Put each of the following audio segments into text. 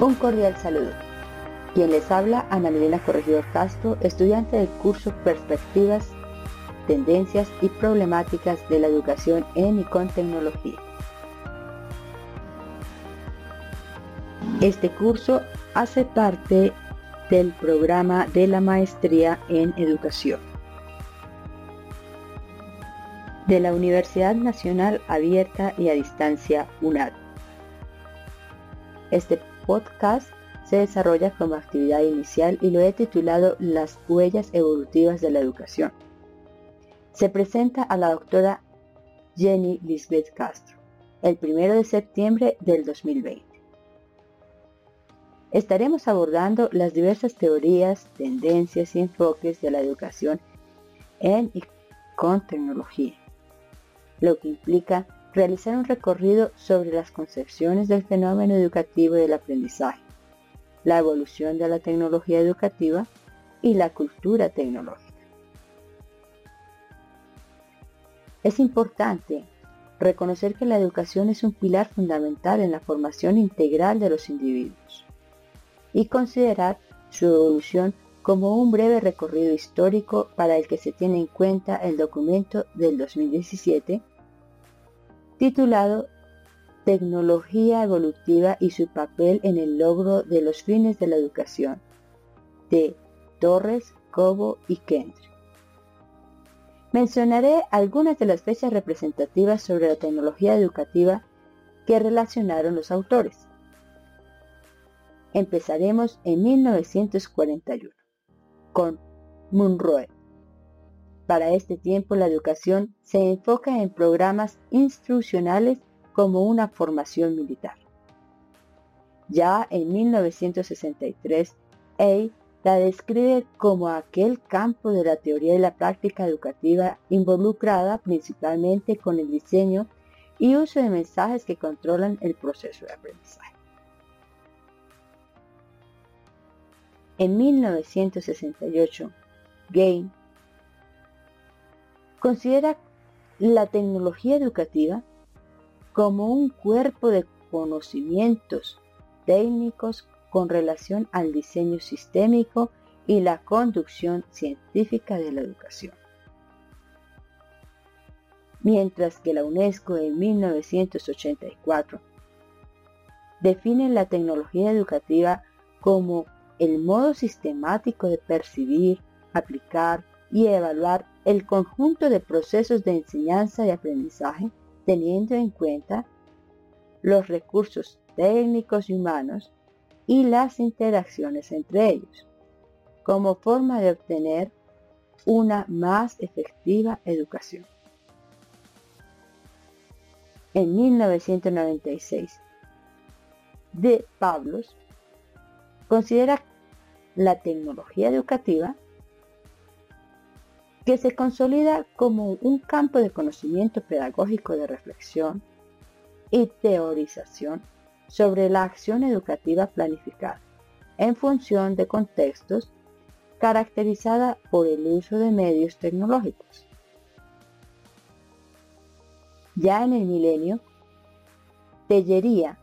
Un cordial saludo. Quien les habla, Ana Milena Corregidor Castro, estudiante del curso Perspectivas, Tendencias y Problemáticas de la Educación en y con Tecnología. Este curso hace parte del programa de la Maestría en Educación de la Universidad Nacional Abierta y a Distancia UNAD. Este podcast se desarrolla como actividad inicial y lo he titulado Las huellas evolutivas de la educación. Se presenta a la doctora Jenny Lisbeth Castro el 1 de septiembre del 2020. Estaremos abordando las diversas teorías, tendencias y enfoques de la educación en y con tecnología, lo que implica realizar un recorrido sobre las concepciones del fenómeno educativo y del aprendizaje, la evolución de la tecnología educativa y la cultura tecnológica. Es importante reconocer que la educación es un pilar fundamental en la formación integral de los individuos y considerar su evolución como un breve recorrido histórico para el que se tiene en cuenta el documento del 2017 titulado Tecnología evolutiva y su papel en el logro de los fines de la educación, de Torres, Cobo y Kendry. Mencionaré algunas de las fechas representativas sobre la tecnología educativa que relacionaron los autores. Empezaremos en 1941 con Munroe, para este tiempo la educación se enfoca en programas instruccionales como una formación militar. Ya en 1963, A la describe como aquel campo de la teoría y la práctica educativa involucrada principalmente con el diseño y uso de mensajes que controlan el proceso de aprendizaje. En 1968, Gain considera la tecnología educativa como un cuerpo de conocimientos técnicos con relación al diseño sistémico y la conducción científica de la educación. Mientras que la UNESCO en 1984 define la tecnología educativa como el modo sistemático de percibir, aplicar y evaluar el conjunto de procesos de enseñanza y aprendizaje teniendo en cuenta los recursos técnicos y humanos y las interacciones entre ellos, como forma de obtener una más efectiva educación. En 1996, de Pablos considera la tecnología educativa que se consolida como un campo de conocimiento pedagógico de reflexión y teorización sobre la acción educativa planificada en función de contextos caracterizada por el uso de medios tecnológicos. Ya en el milenio, Tellería,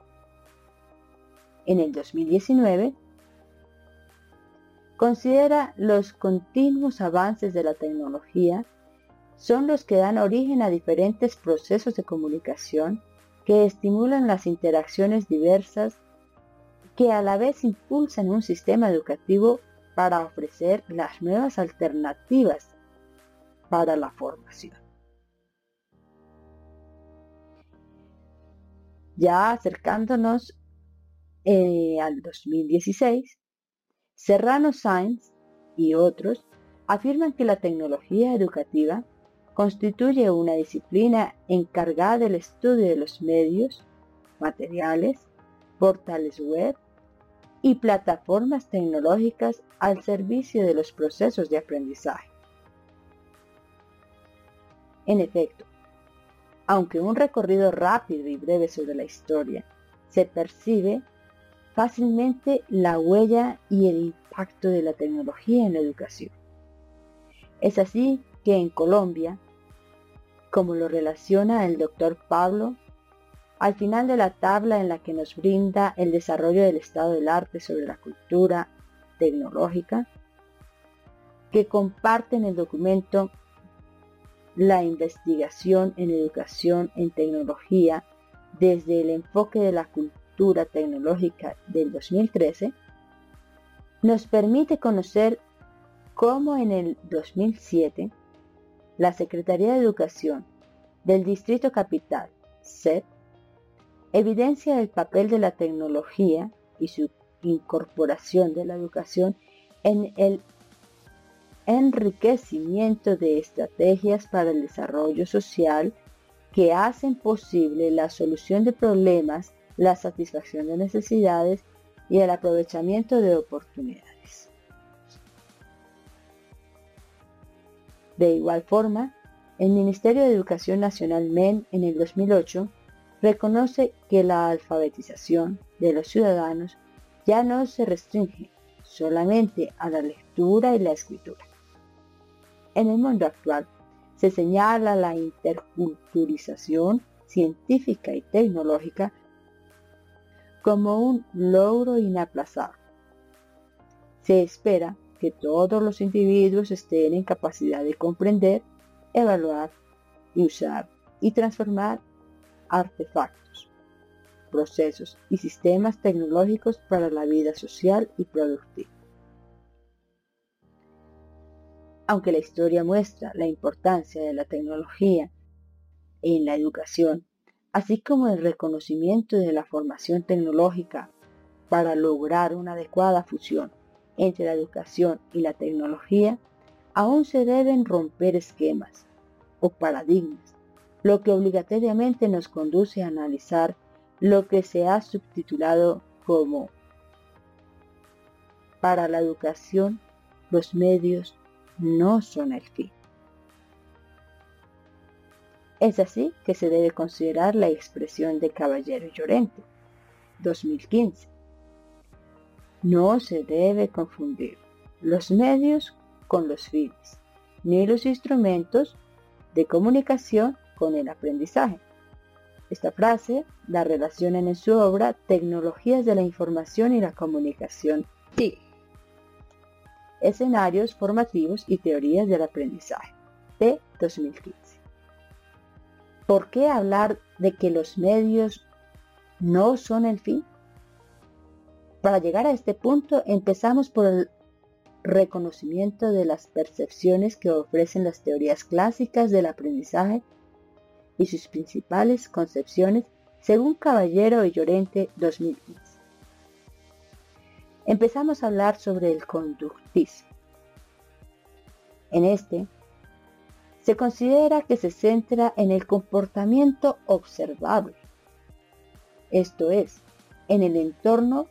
en el 2019, Considera los continuos avances de la tecnología son los que dan origen a diferentes procesos de comunicación que estimulan las interacciones diversas que a la vez impulsan un sistema educativo para ofrecer las nuevas alternativas para la formación. Ya acercándonos eh, al 2016, Serrano Sainz y otros afirman que la tecnología educativa constituye una disciplina encargada del estudio de los medios, materiales, portales web y plataformas tecnológicas al servicio de los procesos de aprendizaje. En efecto, aunque un recorrido rápido y breve sobre la historia se percibe fácilmente la huella y el impacto de la tecnología en la educación. Es así que en Colombia, como lo relaciona el doctor Pablo al final de la tabla en la que nos brinda el desarrollo del estado del arte sobre la cultura tecnológica, que comparte en el documento la investigación en educación en tecnología desde el enfoque de la cultura tecnológica del 2013, nos permite conocer cómo en el 2007 la Secretaría de Educación del Distrito Capital, SEP, evidencia el papel de la tecnología y su incorporación de la educación en el enriquecimiento de estrategias para el desarrollo social que hacen posible la solución de problemas, la satisfacción de necesidades y el aprovechamiento de oportunidades. De igual forma, el Ministerio de Educación Nacional MEN en el 2008 reconoce que la alfabetización de los ciudadanos ya no se restringe solamente a la lectura y la escritura. En el mundo actual se señala la interculturización científica y tecnológica como un logro inaplazable. Se espera que todos los individuos estén en capacidad de comprender, evaluar y usar y transformar artefactos, procesos y sistemas tecnológicos para la vida social y productiva. Aunque la historia muestra la importancia de la tecnología en la educación, así como el reconocimiento de la formación tecnológica para lograr una adecuada fusión entre la educación y la tecnología, aún se deben romper esquemas o paradigmas, lo que obligatoriamente nos conduce a analizar lo que se ha subtitulado como para la educación los medios no son el fin. Es así que se debe considerar la expresión de Caballero Llorente, 2015. No se debe confundir los medios con los fines, ni los instrumentos de comunicación con el aprendizaje. Esta frase la relaciona en su obra Tecnologías de la Información y la Comunicación TIC escenarios formativos y teorías del aprendizaje de 2015. ¿Por qué hablar de que los medios no son el fin? Para llegar a este punto empezamos por el reconocimiento de las percepciones que ofrecen las teorías clásicas del aprendizaje y sus principales concepciones según Caballero y Llorente 2015 empezamos a hablar sobre el conductismo. En este, se considera que se centra en el comportamiento observable, esto es, en el entorno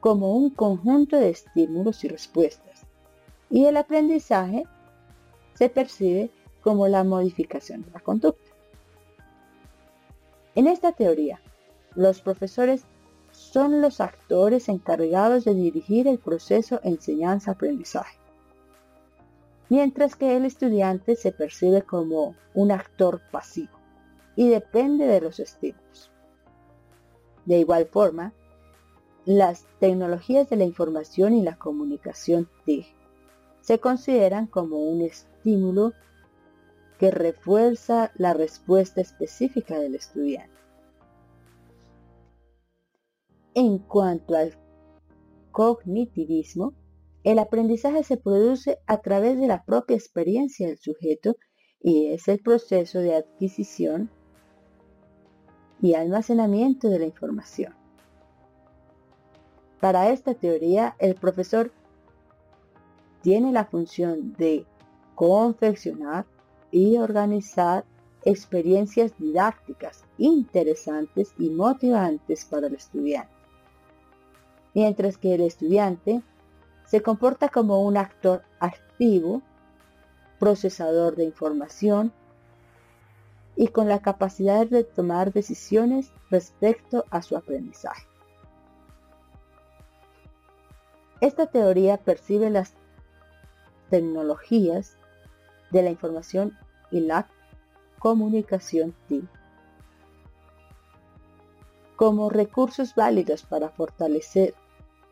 como un conjunto de estímulos y respuestas, y el aprendizaje se percibe como la modificación de la conducta. En esta teoría, los profesores son los actores encargados de dirigir el proceso enseñanza-aprendizaje, mientras que el estudiante se percibe como un actor pasivo y depende de los estímulos. De igual forma, las tecnologías de la información y la comunicación TIC se consideran como un estímulo que refuerza la respuesta específica del estudiante. En cuanto al cognitivismo, el aprendizaje se produce a través de la propia experiencia del sujeto y es el proceso de adquisición y almacenamiento de la información. Para esta teoría, el profesor tiene la función de confeccionar y organizar experiencias didácticas interesantes y motivantes para el estudiante mientras que el estudiante se comporta como un actor activo, procesador de información y con la capacidad de tomar decisiones respecto a su aprendizaje. Esta teoría percibe las tecnologías de la información y la comunicación como recursos válidos para fortalecer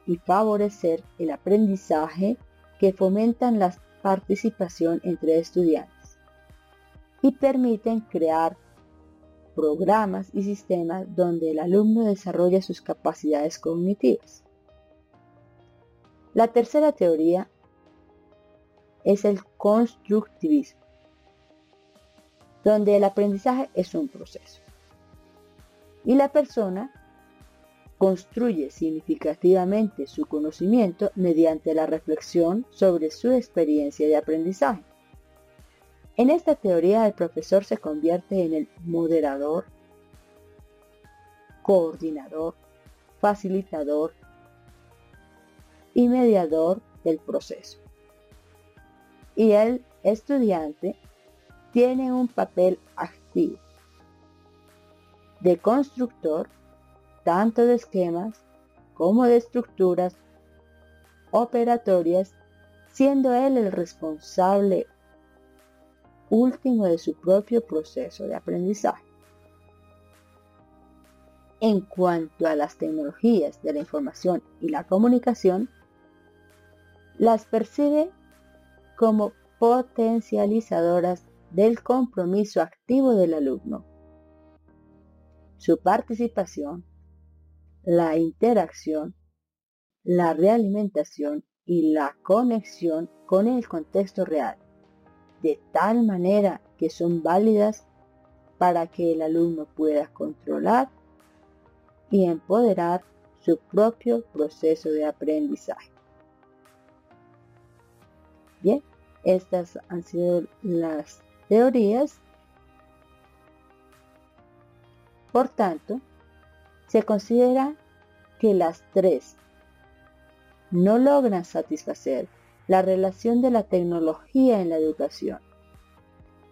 y favorecer el aprendizaje que fomentan la participación entre estudiantes y permiten crear programas y sistemas donde el alumno desarrolla sus capacidades cognitivas. La tercera teoría es el constructivismo, donde el aprendizaje es un proceso y la persona construye significativamente su conocimiento mediante la reflexión sobre su experiencia de aprendizaje. En esta teoría el profesor se convierte en el moderador, coordinador, facilitador y mediador del proceso. Y el estudiante tiene un papel activo de constructor tanto de esquemas como de estructuras operatorias, siendo él el responsable último de su propio proceso de aprendizaje. En cuanto a las tecnologías de la información y la comunicación, las percibe como potencializadoras del compromiso activo del alumno. Su participación la interacción, la realimentación y la conexión con el contexto real, de tal manera que son válidas para que el alumno pueda controlar y empoderar su propio proceso de aprendizaje. Bien, estas han sido las teorías. Por tanto, se considera que las tres no logran satisfacer la relación de la tecnología en la educación,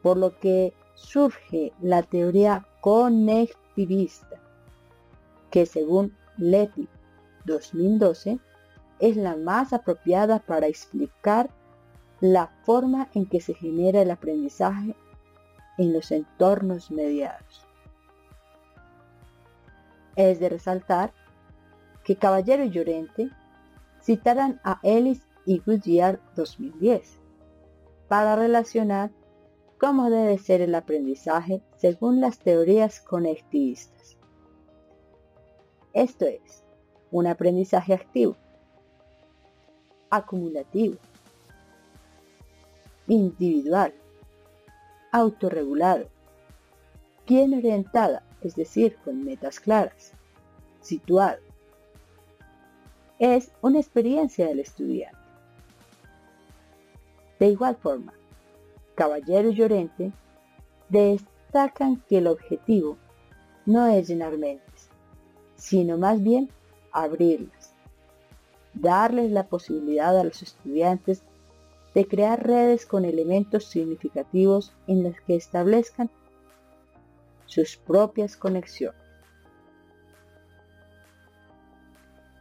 por lo que surge la teoría conectivista, que según Leti 2012 es la más apropiada para explicar la forma en que se genera el aprendizaje en los entornos mediados. Es de resaltar que Caballero y Llorente citaran a Ellis y Goodyear 2010 para relacionar cómo debe ser el aprendizaje según las teorías conectivistas. Esto es, un aprendizaje activo, acumulativo, individual, autorregulado, bien orientada es decir, con metas claras, situado. Es una experiencia del estudiante. De igual forma, Caballero y Llorente destacan que el objetivo no es llenar mentes, sino más bien abrirlas, darles la posibilidad a los estudiantes de crear redes con elementos significativos en las que establezcan sus propias conexiones.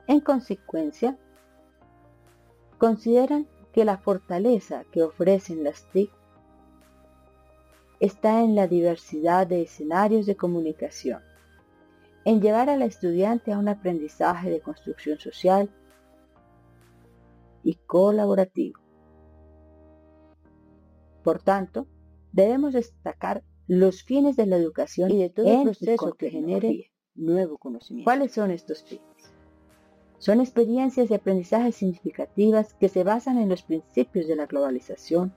En consecuencia, consideran que la fortaleza que ofrecen las TIC está en la diversidad de escenarios de comunicación, en llevar al estudiante a un aprendizaje de construcción social y colaborativo. Por tanto, debemos destacar los fines de la educación y de todo el proceso que genere nuevo conocimiento. ¿Cuáles son estos fines? Son experiencias de aprendizaje significativas que se basan en los principios de la globalización,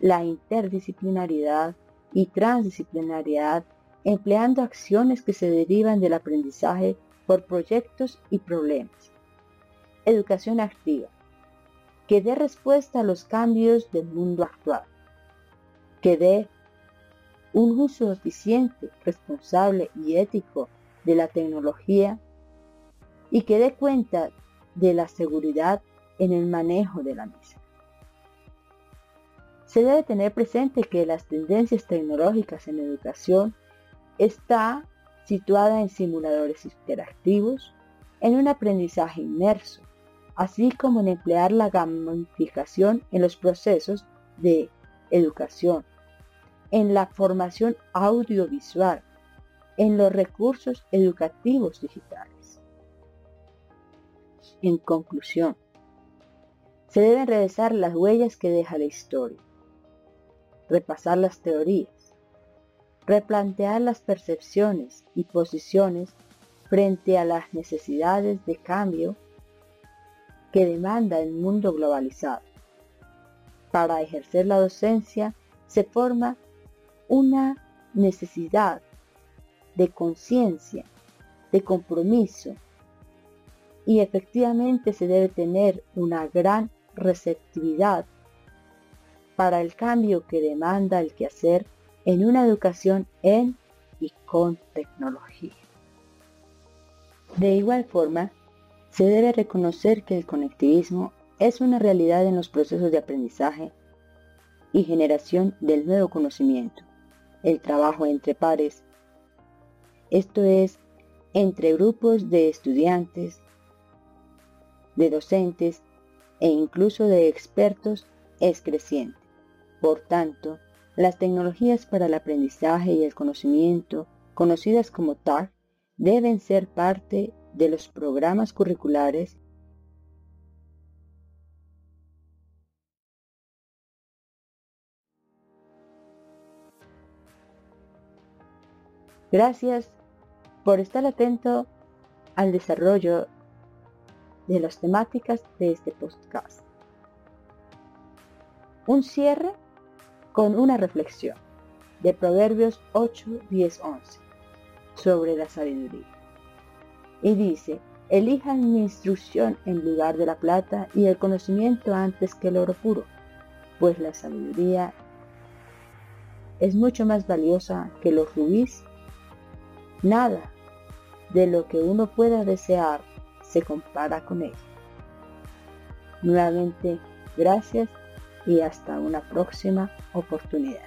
la interdisciplinariedad y transdisciplinariedad, empleando acciones que se derivan del aprendizaje por proyectos y problemas. Educación activa, que dé respuesta a los cambios del mundo actual que dé un uso eficiente, responsable y ético de la tecnología y que dé cuenta de la seguridad en el manejo de la misma. Se debe tener presente que las tendencias tecnológicas en educación está situada en simuladores interactivos, en un aprendizaje inmerso, así como en emplear la gamificación en los procesos de educación, en la formación audiovisual, en los recursos educativos digitales. En conclusión, se deben revisar las huellas que deja la historia, repasar las teorías, replantear las percepciones y posiciones frente a las necesidades de cambio que demanda el mundo globalizado. Para ejercer la docencia se forma una necesidad de conciencia, de compromiso y efectivamente se debe tener una gran receptividad para el cambio que demanda el quehacer en una educación en y con tecnología. De igual forma, se debe reconocer que el conectivismo es una realidad en los procesos de aprendizaje y generación del nuevo conocimiento, el trabajo entre pares, esto es, entre grupos de estudiantes, de docentes e incluso de expertos es creciente. Por tanto, las tecnologías para el aprendizaje y el conocimiento, conocidas como TAC, deben ser parte de los programas curriculares Gracias por estar atento al desarrollo de las temáticas de este podcast. Un cierre con una reflexión de Proverbios 8, 10, 11 sobre la sabiduría. Y dice, elijan mi instrucción en lugar de la plata y el conocimiento antes que el oro puro, pues la sabiduría es mucho más valiosa que los rubíes. Nada de lo que uno pueda desear se compara con ella. Nuevamente, gracias y hasta una próxima oportunidad.